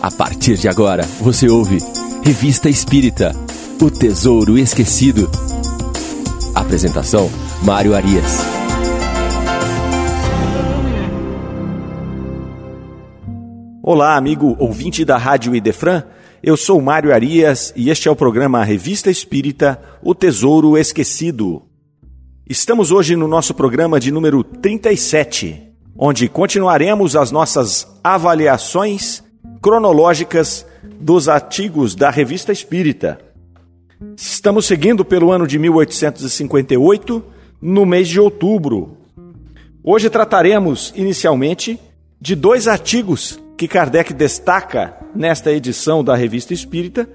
A partir de agora, você ouve Revista Espírita O Tesouro Esquecido. Apresentação: Mário Arias. Olá, amigo ouvinte da Rádio Idefran. Eu sou Mário Arias e este é o programa Revista Espírita O Tesouro Esquecido. Estamos hoje no nosso programa de número 37, onde continuaremos as nossas avaliações cronológicas dos artigos da Revista Espírita. Estamos seguindo pelo ano de 1858, no mês de outubro. Hoje trataremos inicialmente de dois artigos que Kardec destaca nesta edição da Revista Espírita,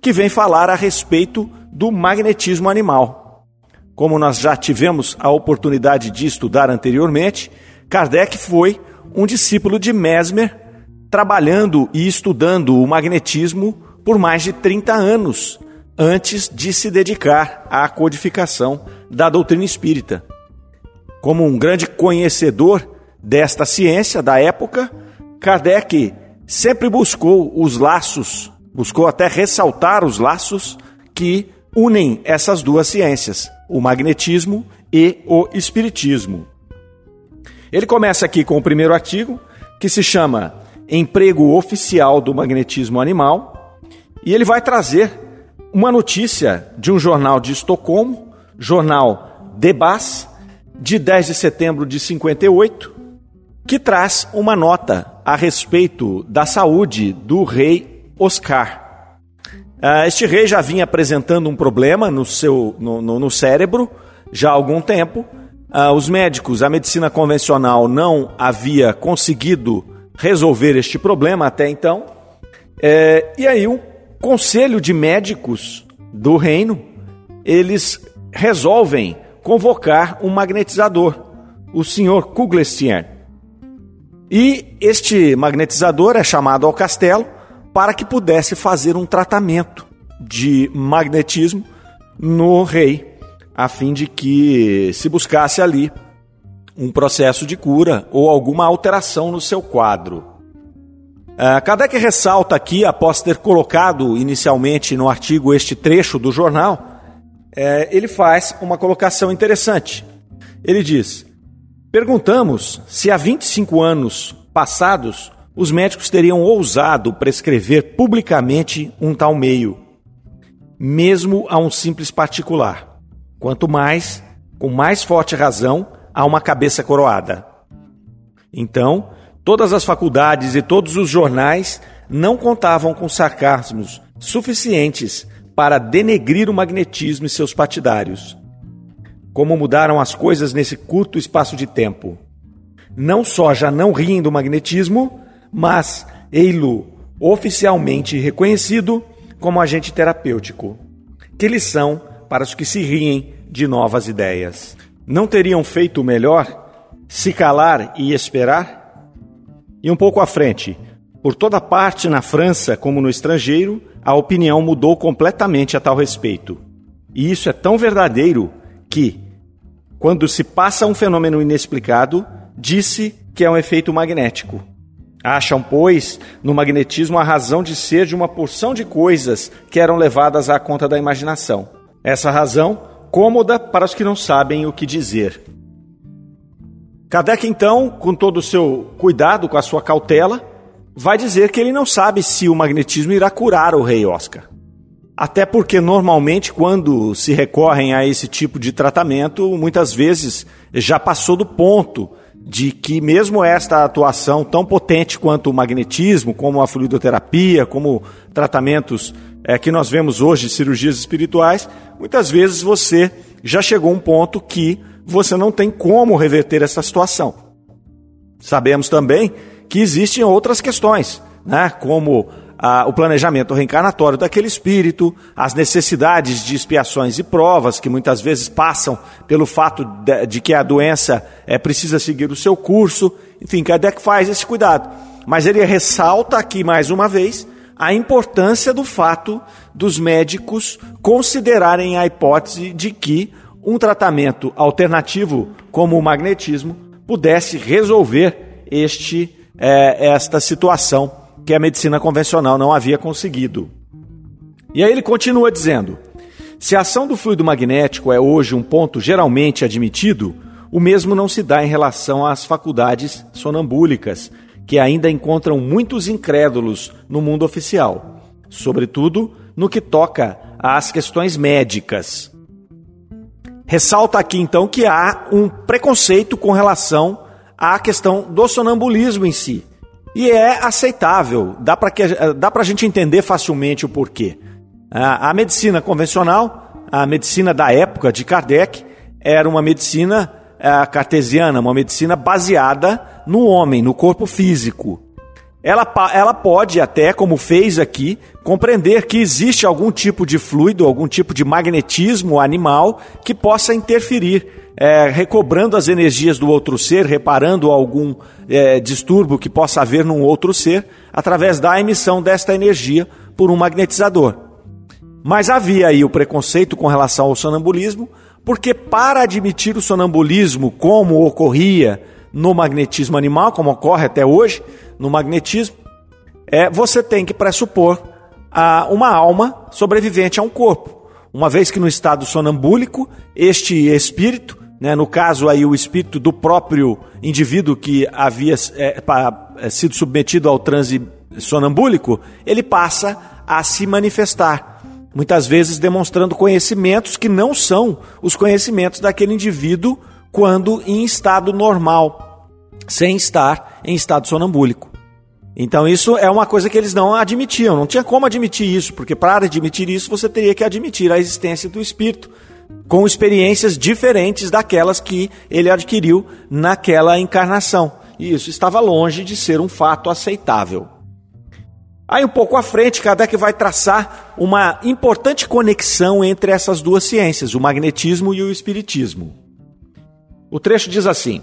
que vem falar a respeito do magnetismo animal. Como nós já tivemos a oportunidade de estudar anteriormente, Kardec foi um discípulo de Mesmer trabalhando e estudando o magnetismo por mais de 30 anos antes de se dedicar à codificação da doutrina espírita. Como um grande conhecedor desta ciência da época, Kardec sempre buscou os laços, buscou até ressaltar os laços que unem essas duas ciências, o magnetismo e o espiritismo. Ele começa aqui com o primeiro artigo, que se chama emprego oficial do magnetismo animal, e ele vai trazer uma notícia de um jornal de Estocolmo, jornal Debas, de 10 de setembro de 58, que traz uma nota a respeito da saúde do rei Oscar. Ah, este rei já vinha apresentando um problema no seu no, no, no cérebro já há algum tempo. Ah, os médicos, a medicina convencional não havia conseguido resolver este problema até então. É, e aí o conselho de médicos do reino, eles resolvem convocar um magnetizador, o senhor Kuglestiern. E este magnetizador é chamado ao castelo para que pudesse fazer um tratamento de magnetismo no rei, a fim de que se buscasse ali um processo de cura ou alguma alteração no seu quadro. Uh, Kardec ressalta aqui, após ter colocado inicialmente no artigo este trecho do jornal, é, ele faz uma colocação interessante. Ele diz: Perguntamos se há 25 anos passados os médicos teriam ousado prescrever publicamente um tal meio, mesmo a um simples particular. Quanto mais, com mais forte razão, a uma cabeça coroada. Então, todas as faculdades e todos os jornais não contavam com sarcasmos suficientes para denegrir o magnetismo e seus partidários. Como mudaram as coisas nesse curto espaço de tempo. Não só já não riem do magnetismo, mas ei-lo oficialmente reconhecido como agente terapêutico. Que lição para os que se riem de novas ideias. Não teriam feito melhor se calar e esperar? E um pouco à frente, por toda parte na França como no estrangeiro, a opinião mudou completamente a tal respeito. E isso é tão verdadeiro que, quando se passa um fenômeno inexplicado, disse que é um efeito magnético. Acham, pois, no magnetismo a razão de ser de uma porção de coisas que eram levadas à conta da imaginação. Essa razão cômoda para os que não sabem o que dizer. Kardec, então, com todo o seu cuidado, com a sua cautela, vai dizer que ele não sabe se o magnetismo irá curar o rei Oscar. Até porque, normalmente, quando se recorrem a esse tipo de tratamento, muitas vezes já passou do ponto de que, mesmo esta atuação tão potente quanto o magnetismo, como a fluidoterapia, como tratamentos é, que nós vemos hoje, cirurgias espirituais, muitas vezes você já chegou a um ponto que você não tem como reverter essa situação. Sabemos também que existem outras questões, né, como o planejamento reencarnatório daquele espírito, as necessidades de expiações e provas que muitas vezes passam pelo fato de, de que a doença é, precisa seguir o seu curso. Enfim, Kardec faz esse cuidado. Mas ele ressalta aqui mais uma vez a importância do fato dos médicos considerarem a hipótese de que um tratamento alternativo, como o magnetismo, pudesse resolver este, é, esta situação que a medicina convencional não havia conseguido. E aí ele continua dizendo: se a ação do fluido magnético é hoje um ponto geralmente admitido, o mesmo não se dá em relação às faculdades sonambúlicas, que ainda encontram muitos incrédulos no mundo oficial, sobretudo no que toca às questões médicas. Ressalta aqui então que há um preconceito com relação à questão do sonambulismo em si. E é aceitável, dá para a gente entender facilmente o porquê. A, a medicina convencional, a medicina da época de Kardec, era uma medicina é, cartesiana, uma medicina baseada no homem, no corpo físico. Ela, ela pode até, como fez aqui, compreender que existe algum tipo de fluido, algum tipo de magnetismo animal que possa interferir, é, recobrando as energias do outro ser, reparando algum é, distúrbio que possa haver num outro ser, através da emissão desta energia por um magnetizador. Mas havia aí o preconceito com relação ao sonambulismo, porque para admitir o sonambulismo como ocorria no magnetismo animal, como ocorre até hoje no magnetismo, é você tem que pressupor a uma alma sobrevivente a um corpo. Uma vez que no estado sonambúlico, este espírito, né, no caso aí o espírito do próprio indivíduo que havia é, é, sido submetido ao transe sonambúlico, ele passa a se manifestar muitas vezes demonstrando conhecimentos que não são os conhecimentos daquele indivíduo quando em estado normal, sem estar em estado sonambúlico. Então isso é uma coisa que eles não admitiam, não tinha como admitir isso, porque para admitir isso você teria que admitir a existência do espírito, com experiências diferentes daquelas que ele adquiriu naquela encarnação. E isso estava longe de ser um fato aceitável. Aí um pouco à frente, Kardec vai traçar uma importante conexão entre essas duas ciências, o magnetismo e o espiritismo. O trecho diz assim: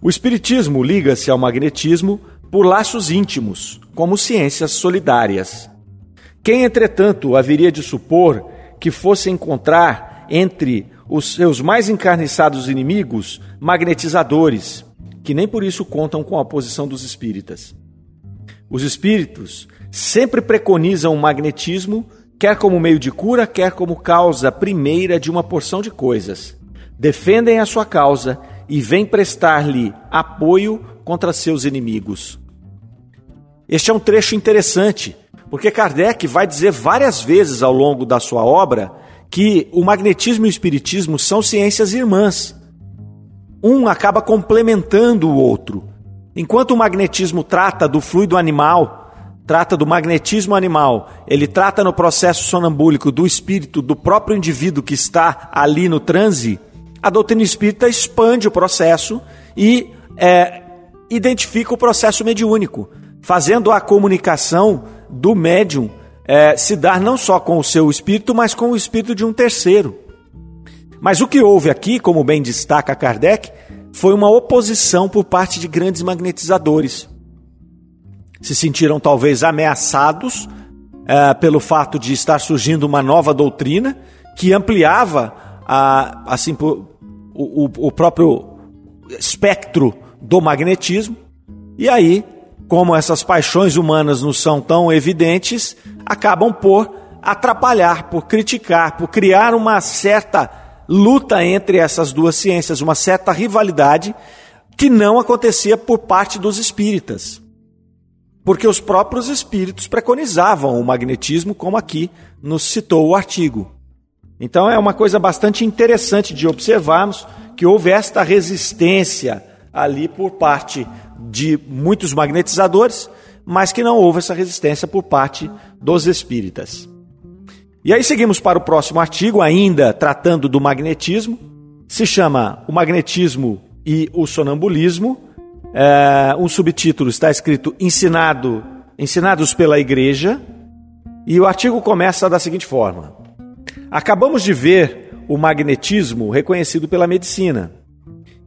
O espiritismo liga-se ao magnetismo por laços íntimos, como ciências solidárias. Quem, entretanto, haveria de supor que fosse encontrar entre os seus mais encarniçados inimigos magnetizadores, que nem por isso contam com a posição dos espíritas? Os espíritos sempre preconizam o magnetismo, quer como meio de cura, quer como causa primeira de uma porção de coisas. Defendem a sua causa e vêm prestar-lhe apoio contra seus inimigos. Este é um trecho interessante, porque Kardec vai dizer várias vezes ao longo da sua obra que o magnetismo e o espiritismo são ciências irmãs. Um acaba complementando o outro. Enquanto o magnetismo trata do fluido animal, trata do magnetismo animal, ele trata no processo sonambúlico do espírito do próprio indivíduo que está ali no transe, a doutrina espírita expande o processo e é, identifica o processo mediúnico, fazendo a comunicação do médium é, se dar não só com o seu espírito, mas com o espírito de um terceiro. Mas o que houve aqui, como bem destaca Kardec, foi uma oposição por parte de grandes magnetizadores se sentiram talvez ameaçados é, pelo fato de estar surgindo uma nova doutrina que ampliava a, assim, o, o, o próprio espectro do magnetismo. E aí, como essas paixões humanas não são tão evidentes, acabam por atrapalhar, por criticar, por criar uma certa luta entre essas duas ciências, uma certa rivalidade que não acontecia por parte dos espíritas porque os próprios espíritos preconizavam o magnetismo, como aqui nos citou o artigo. Então é uma coisa bastante interessante de observarmos que houve esta resistência ali por parte de muitos magnetizadores, mas que não houve essa resistência por parte dos espíritas. E aí seguimos para o próximo artigo, ainda tratando do magnetismo, se chama O Magnetismo e o Sonambulismo, é, um subtítulo está escrito Ensinado, Ensinados pela Igreja, e o artigo começa da seguinte forma: Acabamos de ver o magnetismo reconhecido pela medicina.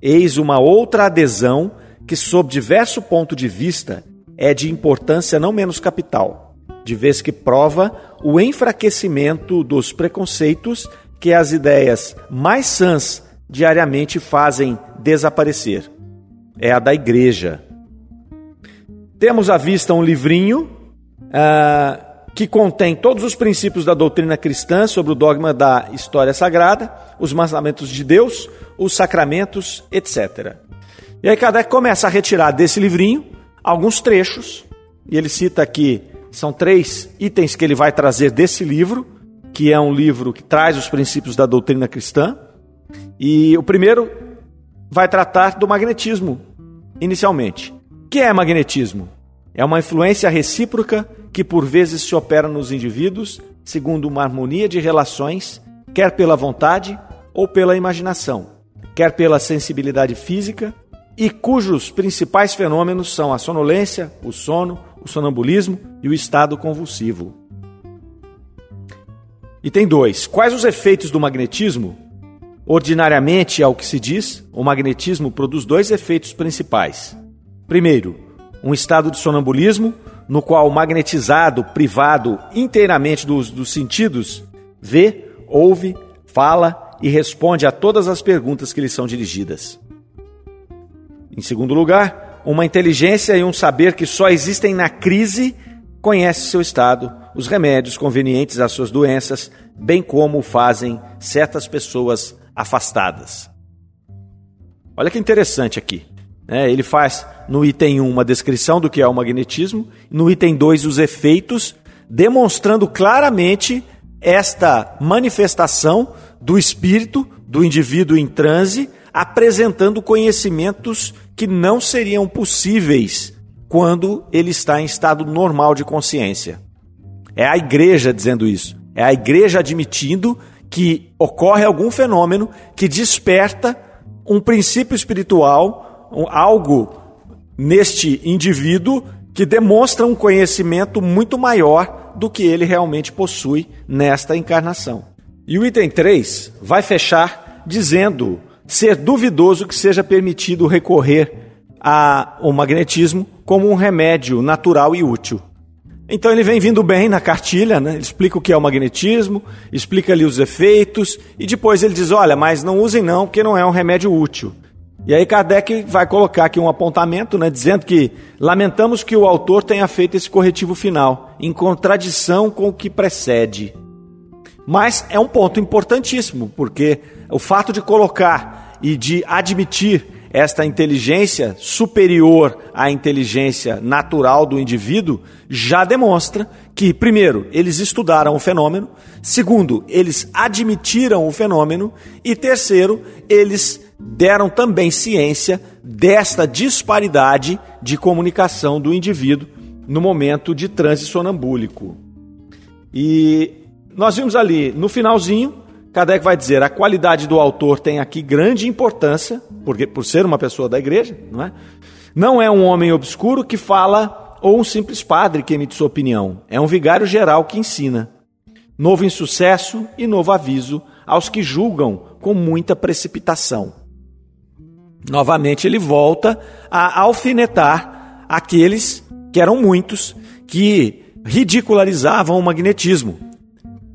Eis uma outra adesão que, sob diverso ponto de vista, é de importância não menos capital, de vez que prova o enfraquecimento dos preconceitos que as ideias mais sãs diariamente fazem desaparecer é a da igreja. Temos à vista um livrinho uh, que contém todos os princípios da doutrina cristã sobre o dogma da história sagrada, os mandamentos de Deus, os sacramentos, etc. E aí Kardec começa a retirar desse livrinho alguns trechos, e ele cita aqui, são três itens que ele vai trazer desse livro, que é um livro que traz os princípios da doutrina cristã. E o primeiro vai tratar do magnetismo, inicialmente. O que é magnetismo? É uma influência recíproca que por vezes se opera nos indivíduos segundo uma harmonia de relações, quer pela vontade ou pela imaginação, quer pela sensibilidade física, e cujos principais fenômenos são a sonolência, o sono, o sonambulismo e o estado convulsivo. E tem dois. Quais os efeitos do magnetismo? Ordinariamente, ao que se diz, o magnetismo produz dois efeitos principais. Primeiro, um estado de sonambulismo, no qual o magnetizado, privado inteiramente dos, dos sentidos, vê, ouve, fala e responde a todas as perguntas que lhe são dirigidas. Em segundo lugar, uma inteligência e um saber que só existem na crise conhece seu estado, os remédios convenientes às suas doenças, bem como fazem certas pessoas afastadas. Olha que interessante aqui. Né? Ele faz no item 1 uma descrição do que é o magnetismo, no item 2 os efeitos, demonstrando claramente esta manifestação do espírito do indivíduo em transe, apresentando conhecimentos que não seriam possíveis quando ele está em estado normal de consciência. É a igreja dizendo isso. É a igreja admitindo que ocorre algum fenômeno que desperta um princípio espiritual algo neste indivíduo que demonstra um conhecimento muito maior do que ele realmente possui nesta encarnação. E o item 3 vai fechar dizendo ser duvidoso que seja permitido recorrer ao magnetismo como um remédio natural e útil. Então ele vem vindo bem na cartilha, né? ele explica o que é o magnetismo, explica ali os efeitos e depois ele diz: olha, mas não usem não, porque não é um remédio útil. E aí Kardec vai colocar aqui um apontamento, né, dizendo que lamentamos que o autor tenha feito esse corretivo final, em contradição com o que precede. Mas é um ponto importantíssimo, porque o fato de colocar e de admitir esta inteligência superior à inteligência natural do indivíduo já demonstra que, primeiro, eles estudaram o fenômeno, segundo, eles admitiram o fenômeno e, terceiro, eles deram também ciência desta disparidade de comunicação do indivíduo no momento de transe sonambúlico. E nós vimos ali no finalzinho, Kardec vai dizer: a qualidade do autor tem aqui grande importância, porque por ser uma pessoa da igreja, não é? Não é um homem obscuro que fala ou um simples padre que emite sua opinião. É um vigário geral que ensina. Novo insucesso e novo aviso aos que julgam com muita precipitação. Novamente ele volta a alfinetar aqueles, que eram muitos, que ridicularizavam o magnetismo.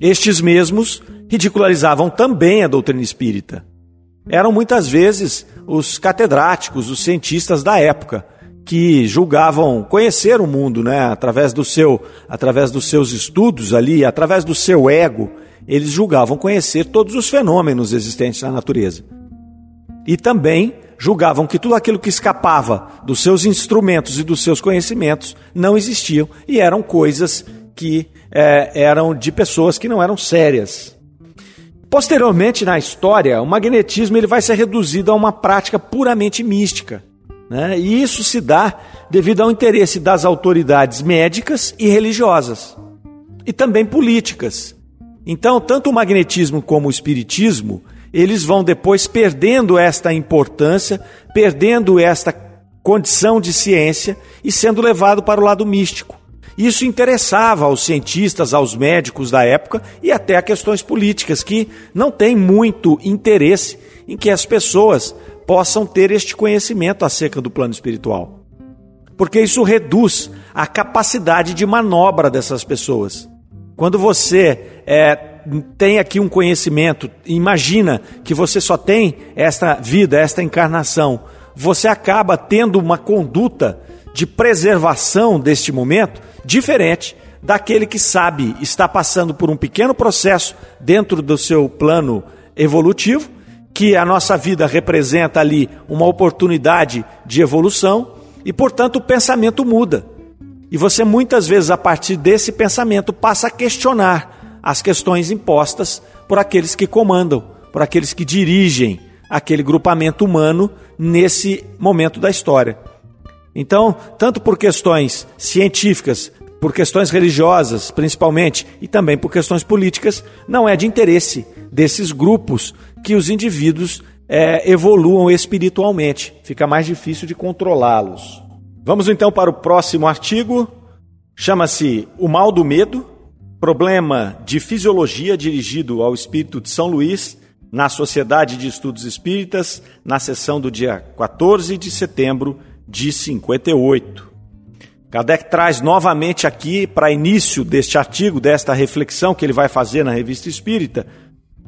Estes mesmos ridicularizavam também a doutrina espírita. Eram muitas vezes os catedráticos, os cientistas da época, que julgavam conhecer o mundo, né, através do seu, através dos seus estudos ali, através do seu ego, eles julgavam conhecer todos os fenômenos existentes na natureza. E também julgavam que tudo aquilo que escapava dos seus instrumentos e dos seus conhecimentos não existiam e eram coisas que é, eram de pessoas que não eram sérias. Posteriormente na história, o magnetismo ele vai ser reduzido a uma prática puramente mística. Né? E isso se dá devido ao interesse das autoridades médicas e religiosas, e também políticas. Então, tanto o magnetismo como o espiritismo eles vão depois perdendo esta importância, perdendo esta condição de ciência e sendo levado para o lado místico. Isso interessava aos cientistas, aos médicos da época e até a questões políticas, que não têm muito interesse em que as pessoas possam ter este conhecimento acerca do plano espiritual. Porque isso reduz a capacidade de manobra dessas pessoas. Quando você é, tem aqui um conhecimento, imagina que você só tem esta vida, esta encarnação, você acaba tendo uma conduta de preservação deste momento diferente daquele que sabe está passando por um pequeno processo dentro do seu plano evolutivo, que a nossa vida representa ali uma oportunidade de evolução e, portanto, o pensamento muda. E você muitas vezes, a partir desse pensamento, passa a questionar as questões impostas por aqueles que comandam, por aqueles que dirigem aquele grupamento humano nesse momento da história. Então, tanto por questões científicas, por questões religiosas, principalmente, e também por questões políticas, não é de interesse desses grupos que os indivíduos é, evoluam espiritualmente. Fica mais difícil de controlá-los. Vamos então para o próximo artigo. Chama-se O Mal do Medo, problema de fisiologia dirigido ao espírito de São Luís na Sociedade de Estudos Espíritas, na sessão do dia 14 de setembro de 58. Kardec traz novamente aqui, para início deste artigo, desta reflexão que ele vai fazer na Revista Espírita,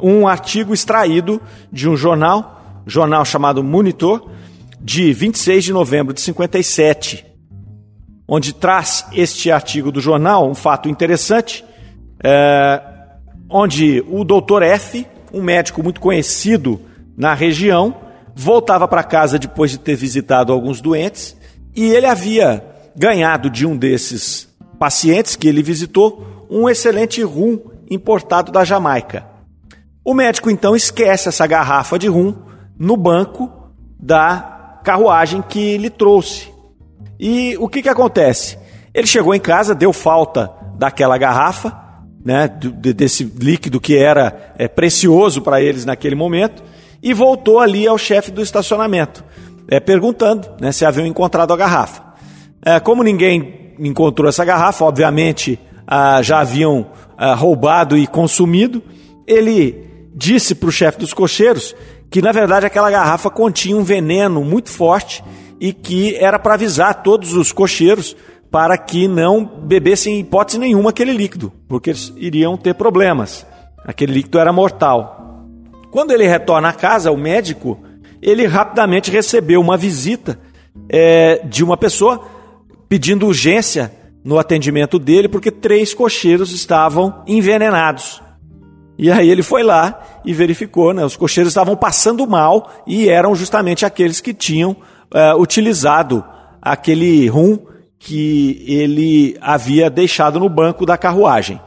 um artigo extraído de um jornal, jornal chamado Monitor, de 26 de novembro de 57, onde traz este artigo do jornal um fato interessante, é, onde o doutor F, um médico muito conhecido na região, voltava para casa depois de ter visitado alguns doentes e ele havia ganhado de um desses pacientes que ele visitou um excelente rum importado da Jamaica. O médico então esquece essa garrafa de rum no banco da carruagem que lhe trouxe. E o que, que acontece? Ele chegou em casa, deu falta daquela garrafa, né, desse líquido que era é, precioso para eles naquele momento, e voltou ali ao chefe do estacionamento, é, perguntando né, se haviam encontrado a garrafa. É, como ninguém encontrou essa garrafa, obviamente ah, já haviam ah, roubado e consumido, ele disse para o chefe dos cocheiros que na verdade aquela garrafa continha um veneno muito forte e que era para avisar todos os cocheiros para que não bebessem em hipótese nenhuma aquele líquido, porque eles iriam ter problemas. Aquele líquido era mortal. Quando ele retorna à casa, o médico, ele rapidamente recebeu uma visita é, de uma pessoa pedindo urgência no atendimento dele, porque três cocheiros estavam envenenados. E aí ele foi lá e verificou, né? Os cocheiros estavam passando mal e eram justamente aqueles que tinham é, utilizado aquele rum que ele havia deixado no banco da carruagem.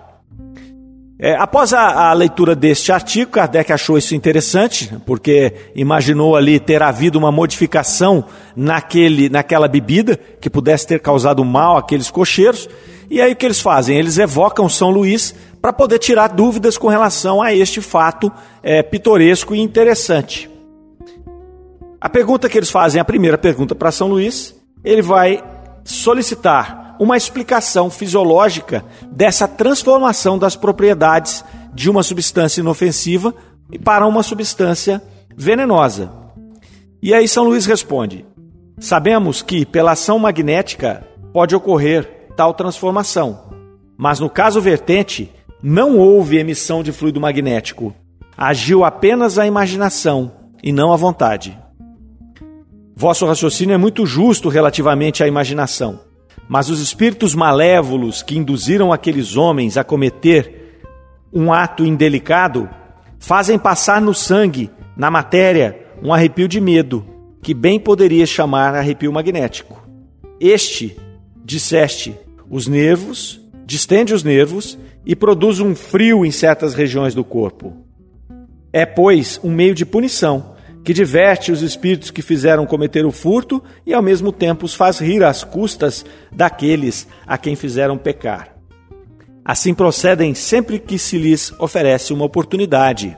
É, após a, a, leitura deste artigo, Kardec achou isso interessante, porque imaginou ali ter havido uma modificação naquele, naquela bebida que pudesse ter causado mal àqueles cocheiros. E aí o que eles fazem? Eles evocam São Luís para poder tirar dúvidas com relação a este fato é, pitoresco e interessante. A pergunta que eles fazem, a primeira pergunta para São Luís, ele vai solicitar uma explicação fisiológica dessa transformação das propriedades de uma substância inofensiva para uma substância venenosa. E aí São Luís responde: Sabemos que pela ação magnética pode ocorrer tal transformação, mas no caso vertente não houve emissão de fluido magnético. Agiu apenas a imaginação e não a vontade. Vosso raciocínio é muito justo relativamente à imaginação, mas os espíritos malévolos que induziram aqueles homens a cometer um ato indelicado fazem passar no sangue, na matéria, um arrepio de medo, que bem poderia chamar arrepio magnético. Este, disseste, os nervos, distende os nervos e produz um frio em certas regiões do corpo. É, pois, um meio de punição que diverte os espíritos que fizeram cometer o furto e ao mesmo tempo os faz rir às custas daqueles a quem fizeram pecar. Assim procedem sempre que se lhes oferece uma oportunidade.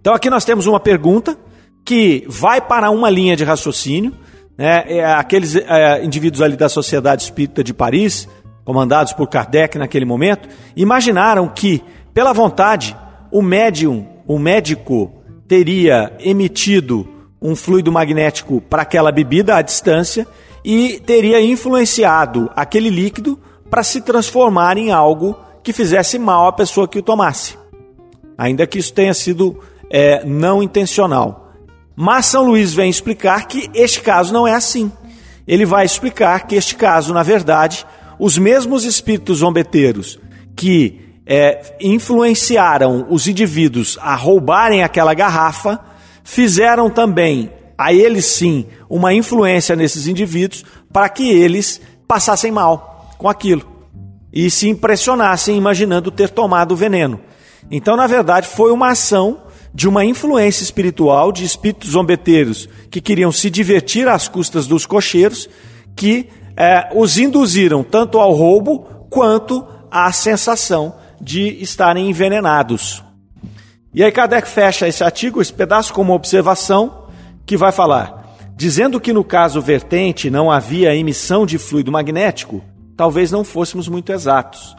Então aqui nós temos uma pergunta que vai para uma linha de raciocínio. Né? É, aqueles é, indivíduos ali da Sociedade Espírita de Paris, comandados por Kardec naquele momento, imaginaram que, pela vontade, o médium, o médico teria emitido um fluido magnético para aquela bebida à distância e teria influenciado aquele líquido para se transformar em algo que fizesse mal à pessoa que o tomasse, ainda que isso tenha sido é, não intencional. Mas São Luís vem explicar que este caso não é assim. Ele vai explicar que este caso, na verdade, os mesmos espíritos zombeteiros que é, influenciaram os indivíduos a roubarem aquela garrafa, fizeram também, a eles sim, uma influência nesses indivíduos para que eles passassem mal com aquilo e se impressionassem imaginando ter tomado o veneno. Então, na verdade, foi uma ação de uma influência espiritual de espíritos zombeteiros que queriam se divertir às custas dos cocheiros, que é, os induziram tanto ao roubo quanto à sensação de estarem envenenados. E aí Kardec fecha esse artigo, esse pedaço, com uma observação que vai falar: dizendo que no caso vertente não havia emissão de fluido magnético, talvez não fôssemos muito exatos.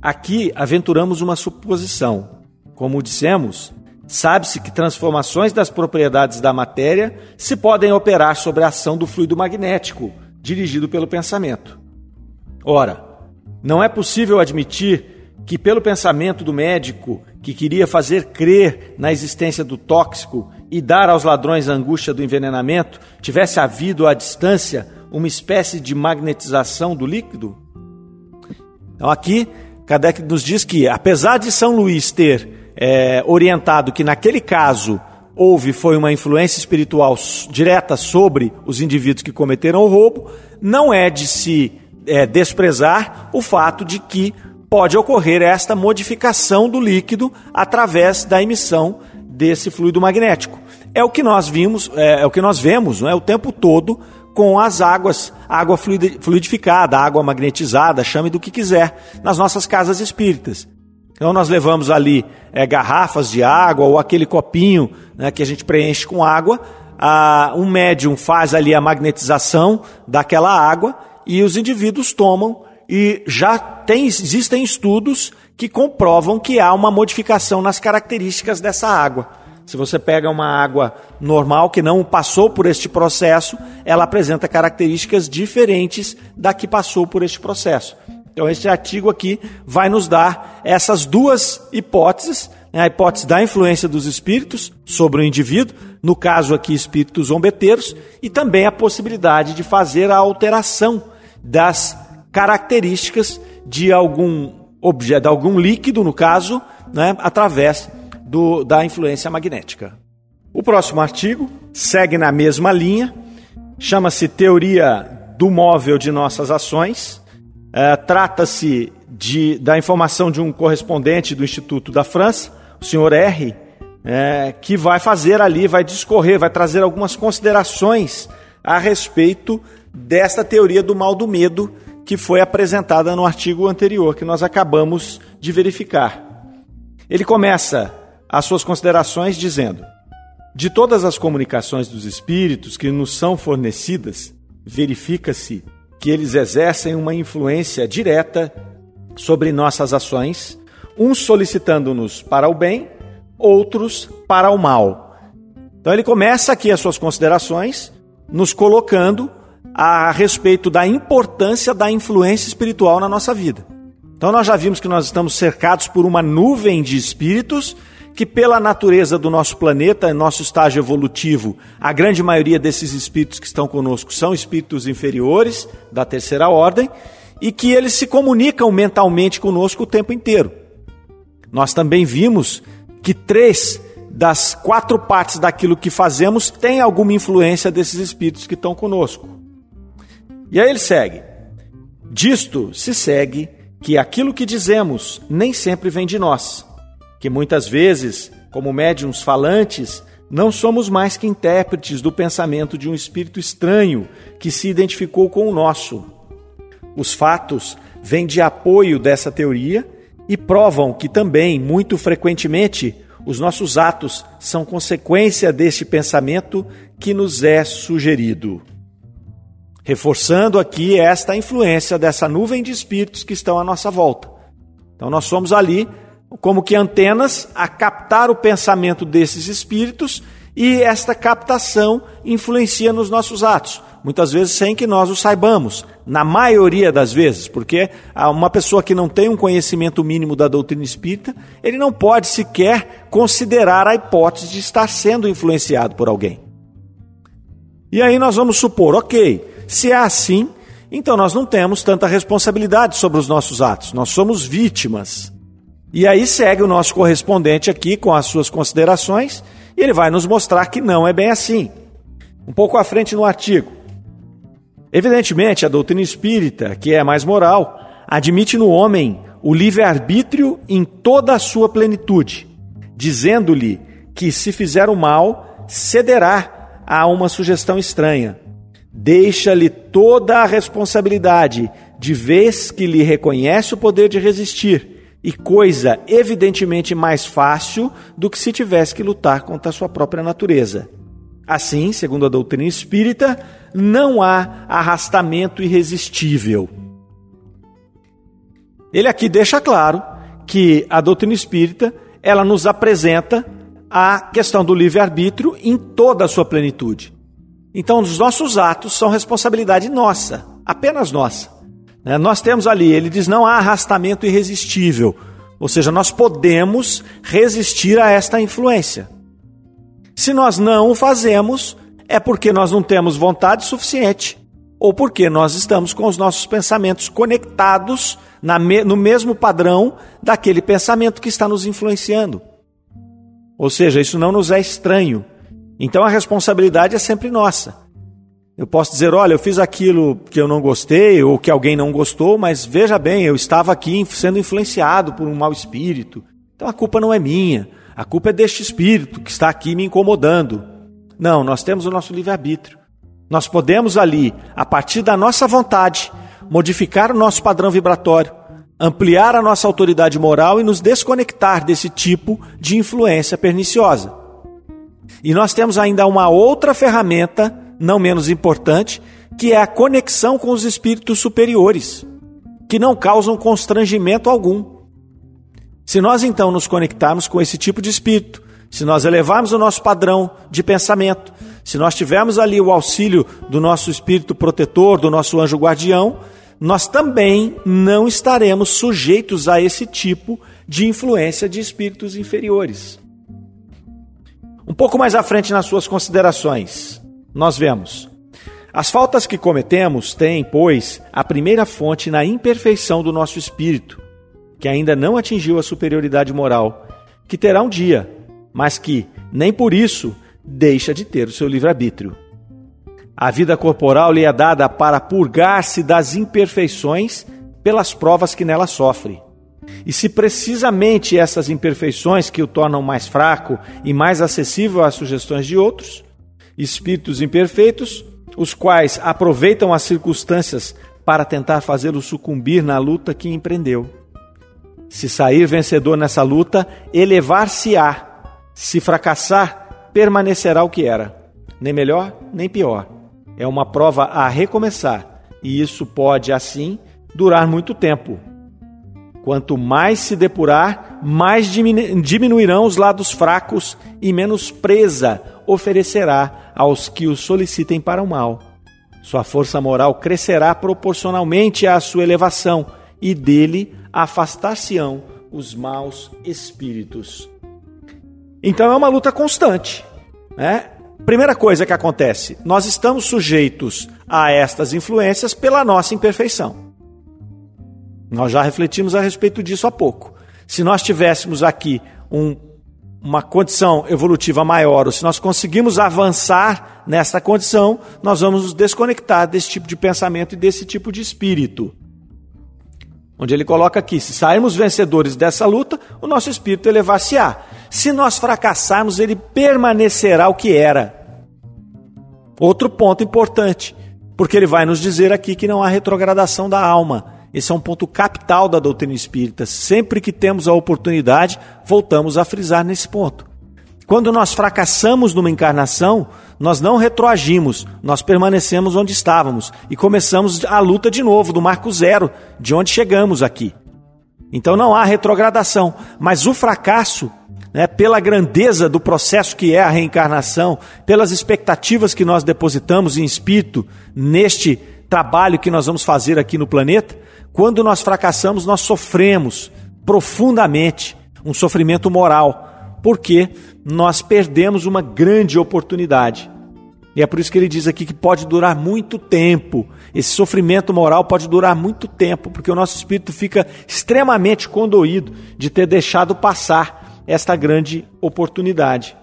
Aqui aventuramos uma suposição. Como dissemos, sabe-se que transformações das propriedades da matéria se podem operar sobre a ação do fluido magnético, dirigido pelo pensamento. Ora, não é possível admitir que, pelo pensamento do médico que queria fazer crer na existência do tóxico e dar aos ladrões a angústia do envenenamento, tivesse havido à distância uma espécie de magnetização do líquido? Então, aqui, Kardec nos diz que, apesar de São Luís ter é, orientado que, naquele caso, houve foi uma influência espiritual direta sobre os indivíduos que cometeram o roubo, não é de se é, desprezar o fato de que pode ocorrer esta modificação do líquido através da emissão desse fluido magnético. É o que nós vimos, é, é o que nós vemos, não é, o tempo todo com as águas, água fluidificada, água magnetizada, chame do que quiser, nas nossas casas espíritas. Então nós levamos ali é, garrafas de água ou aquele copinho né, que a gente preenche com água. Um médium faz ali a magnetização daquela água e os indivíduos tomam e já tem, existem estudos que comprovam que há uma modificação nas características dessa água. Se você pega uma água normal que não passou por este processo, ela apresenta características diferentes da que passou por este processo. Então, este artigo aqui vai nos dar essas duas hipóteses: né? a hipótese da influência dos espíritos sobre o indivíduo, no caso aqui, espíritos zombeteiros, e também a possibilidade de fazer a alteração das características de algum objeto, de algum líquido, no caso, né, através do, da influência magnética. O próximo artigo segue na mesma linha, chama-se Teoria do Móvel de Nossas Ações. É, Trata-se da informação de um correspondente do Instituto da França, o senhor R., é, que vai fazer ali, vai discorrer, vai trazer algumas considerações a respeito desta teoria do mal do medo que foi apresentada no artigo anterior que nós acabamos de verificar. Ele começa as suas considerações dizendo: De todas as comunicações dos espíritos que nos são fornecidas, verifica-se que eles exercem uma influência direta sobre nossas ações, uns solicitando-nos para o bem, outros para o mal. Então ele começa aqui as suas considerações, nos colocando a respeito da importância da influência espiritual na nossa vida. Então nós já vimos que nós estamos cercados por uma nuvem de espíritos que pela natureza do nosso planeta, nosso estágio evolutivo, a grande maioria desses espíritos que estão conosco são espíritos inferiores da terceira ordem e que eles se comunicam mentalmente conosco o tempo inteiro. Nós também vimos que três das quatro partes daquilo que fazemos têm alguma influência desses espíritos que estão conosco. E aí ele segue: Disto se segue que aquilo que dizemos nem sempre vem de nós, que muitas vezes, como médiums falantes, não somos mais que intérpretes do pensamento de um espírito estranho que se identificou com o nosso. Os fatos vêm de apoio dessa teoria e provam que também, muito frequentemente, os nossos atos são consequência deste pensamento que nos é sugerido reforçando aqui esta influência dessa nuvem de espíritos que estão à nossa volta. Então nós somos ali como que antenas a captar o pensamento desses espíritos e esta captação influencia nos nossos atos, muitas vezes sem que nós o saibamos, na maioria das vezes, porque uma pessoa que não tem um conhecimento mínimo da doutrina espírita, ele não pode sequer considerar a hipótese de estar sendo influenciado por alguém. E aí nós vamos supor, ok, se é assim, então nós não temos tanta responsabilidade sobre os nossos atos, nós somos vítimas. E aí segue o nosso correspondente aqui com as suas considerações, e ele vai nos mostrar que não é bem assim. Um pouco à frente no artigo. Evidentemente, a doutrina espírita, que é mais moral, admite no homem o livre-arbítrio em toda a sua plenitude, dizendo-lhe que, se fizer o mal, cederá a uma sugestão estranha. Deixa-lhe toda a responsabilidade, de vez que lhe reconhece o poder de resistir, e coisa evidentemente mais fácil do que se tivesse que lutar contra a sua própria natureza. Assim, segundo a doutrina espírita, não há arrastamento irresistível. Ele aqui deixa claro que a doutrina espírita, ela nos apresenta a questão do livre-arbítrio em toda a sua plenitude. Então, os nossos atos são responsabilidade nossa, apenas nossa. Né? Nós temos ali, ele diz, não há arrastamento irresistível, ou seja, nós podemos resistir a esta influência. Se nós não o fazemos, é porque nós não temos vontade suficiente ou porque nós estamos com os nossos pensamentos conectados me no mesmo padrão daquele pensamento que está nos influenciando. Ou seja, isso não nos é estranho. Então a responsabilidade é sempre nossa. Eu posso dizer, olha, eu fiz aquilo que eu não gostei ou que alguém não gostou, mas veja bem, eu estava aqui sendo influenciado por um mau espírito. Então a culpa não é minha. A culpa é deste espírito que está aqui me incomodando. Não, nós temos o nosso livre-arbítrio. Nós podemos ali, a partir da nossa vontade, modificar o nosso padrão vibratório, ampliar a nossa autoridade moral e nos desconectar desse tipo de influência perniciosa. E nós temos ainda uma outra ferramenta, não menos importante, que é a conexão com os espíritos superiores, que não causam constrangimento algum. Se nós então nos conectarmos com esse tipo de espírito, se nós elevarmos o nosso padrão de pensamento, se nós tivermos ali o auxílio do nosso espírito protetor, do nosso anjo guardião, nós também não estaremos sujeitos a esse tipo de influência de espíritos inferiores. Um pouco mais à frente nas suas considerações, nós vemos: as faltas que cometemos têm, pois, a primeira fonte na imperfeição do nosso espírito, que ainda não atingiu a superioridade moral, que terá um dia, mas que, nem por isso, deixa de ter o seu livre-arbítrio. A vida corporal lhe é dada para purgar-se das imperfeições pelas provas que nela sofre. E se precisamente essas imperfeições que o tornam mais fraco e mais acessível às sugestões de outros, espíritos imperfeitos, os quais aproveitam as circunstâncias para tentar fazê-lo sucumbir na luta que empreendeu. Se sair vencedor nessa luta, elevar-se-á. Se fracassar, permanecerá o que era. Nem melhor, nem pior. É uma prova a recomeçar, e isso pode, assim, durar muito tempo. Quanto mais se depurar, mais diminuirão os lados fracos e menos presa oferecerá aos que o solicitem para o mal. Sua força moral crescerá proporcionalmente à sua elevação e dele afastar-se-ão os maus espíritos. Então é uma luta constante. Né? Primeira coisa que acontece: nós estamos sujeitos a estas influências pela nossa imperfeição. Nós já refletimos a respeito disso há pouco. Se nós tivéssemos aqui um, uma condição evolutiva maior, ou se nós conseguimos avançar nessa condição, nós vamos nos desconectar desse tipo de pensamento e desse tipo de espírito onde ele coloca aqui: se sairmos vencedores dessa luta, o nosso espírito elevar-se-á. Se nós fracassarmos, ele permanecerá o que era. Outro ponto importante, porque ele vai nos dizer aqui que não há retrogradação da alma. Esse é um ponto capital da doutrina espírita. Sempre que temos a oportunidade, voltamos a frisar nesse ponto. Quando nós fracassamos numa encarnação, nós não retroagimos, nós permanecemos onde estávamos e começamos a luta de novo, do marco zero, de onde chegamos aqui. Então não há retrogradação, mas o fracasso, né, pela grandeza do processo que é a reencarnação, pelas expectativas que nós depositamos em espírito neste trabalho que nós vamos fazer aqui no planeta, quando nós fracassamos, nós sofremos profundamente um sofrimento moral, porque nós perdemos uma grande oportunidade E é por isso que ele diz aqui que pode durar muito tempo. Esse sofrimento moral pode durar muito tempo, porque o nosso espírito fica extremamente condoído de ter deixado passar esta grande oportunidade.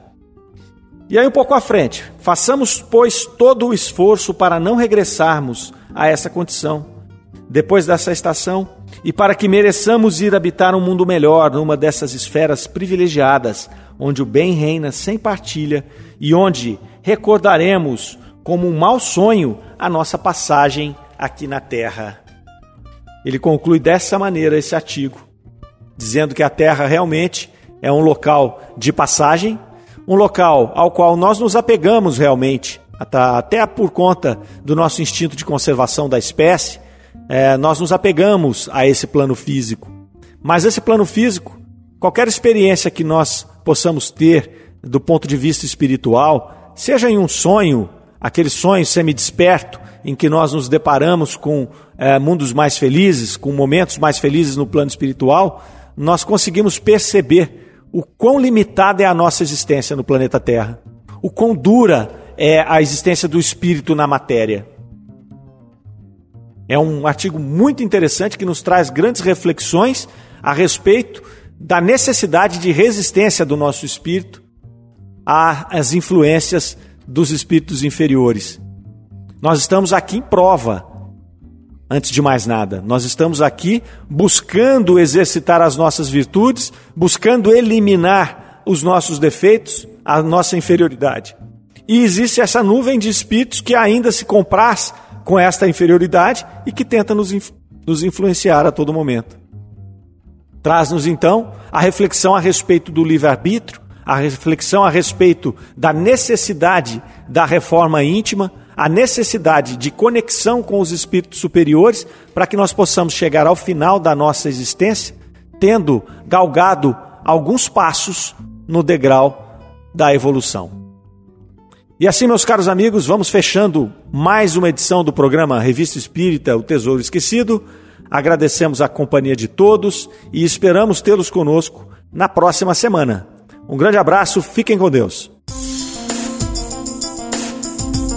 E aí, um pouco à frente, façamos, pois, todo o esforço para não regressarmos a essa condição, depois dessa estação, e para que mereçamos ir habitar um mundo melhor, numa dessas esferas privilegiadas, onde o bem reina sem partilha e onde recordaremos como um mau sonho a nossa passagem aqui na Terra. Ele conclui dessa maneira esse artigo, dizendo que a Terra realmente é um local de passagem um local ao qual nós nos apegamos realmente, até por conta do nosso instinto de conservação da espécie, é, nós nos apegamos a esse plano físico. Mas esse plano físico, qualquer experiência que nós possamos ter do ponto de vista espiritual, seja em um sonho, aquele sonho semi-desperto, em que nós nos deparamos com é, mundos mais felizes, com momentos mais felizes no plano espiritual, nós conseguimos perceber o quão limitada é a nossa existência no planeta Terra, o quão dura é a existência do espírito na matéria. É um artigo muito interessante que nos traz grandes reflexões a respeito da necessidade de resistência do nosso espírito às influências dos espíritos inferiores. Nós estamos aqui em prova antes de mais nada. Nós estamos aqui buscando exercitar as nossas virtudes, buscando eliminar os nossos defeitos, a nossa inferioridade. E existe essa nuvem de espíritos que ainda se compraz com esta inferioridade e que tenta nos, nos influenciar a todo momento. Traz-nos então a reflexão a respeito do livre-arbítrio, a reflexão a respeito da necessidade da reforma íntima, a necessidade de conexão com os espíritos superiores para que nós possamos chegar ao final da nossa existência tendo galgado alguns passos no degrau da evolução. E assim, meus caros amigos, vamos fechando mais uma edição do programa Revista Espírita O Tesouro Esquecido. Agradecemos a companhia de todos e esperamos tê-los conosco na próxima semana. Um grande abraço, fiquem com Deus.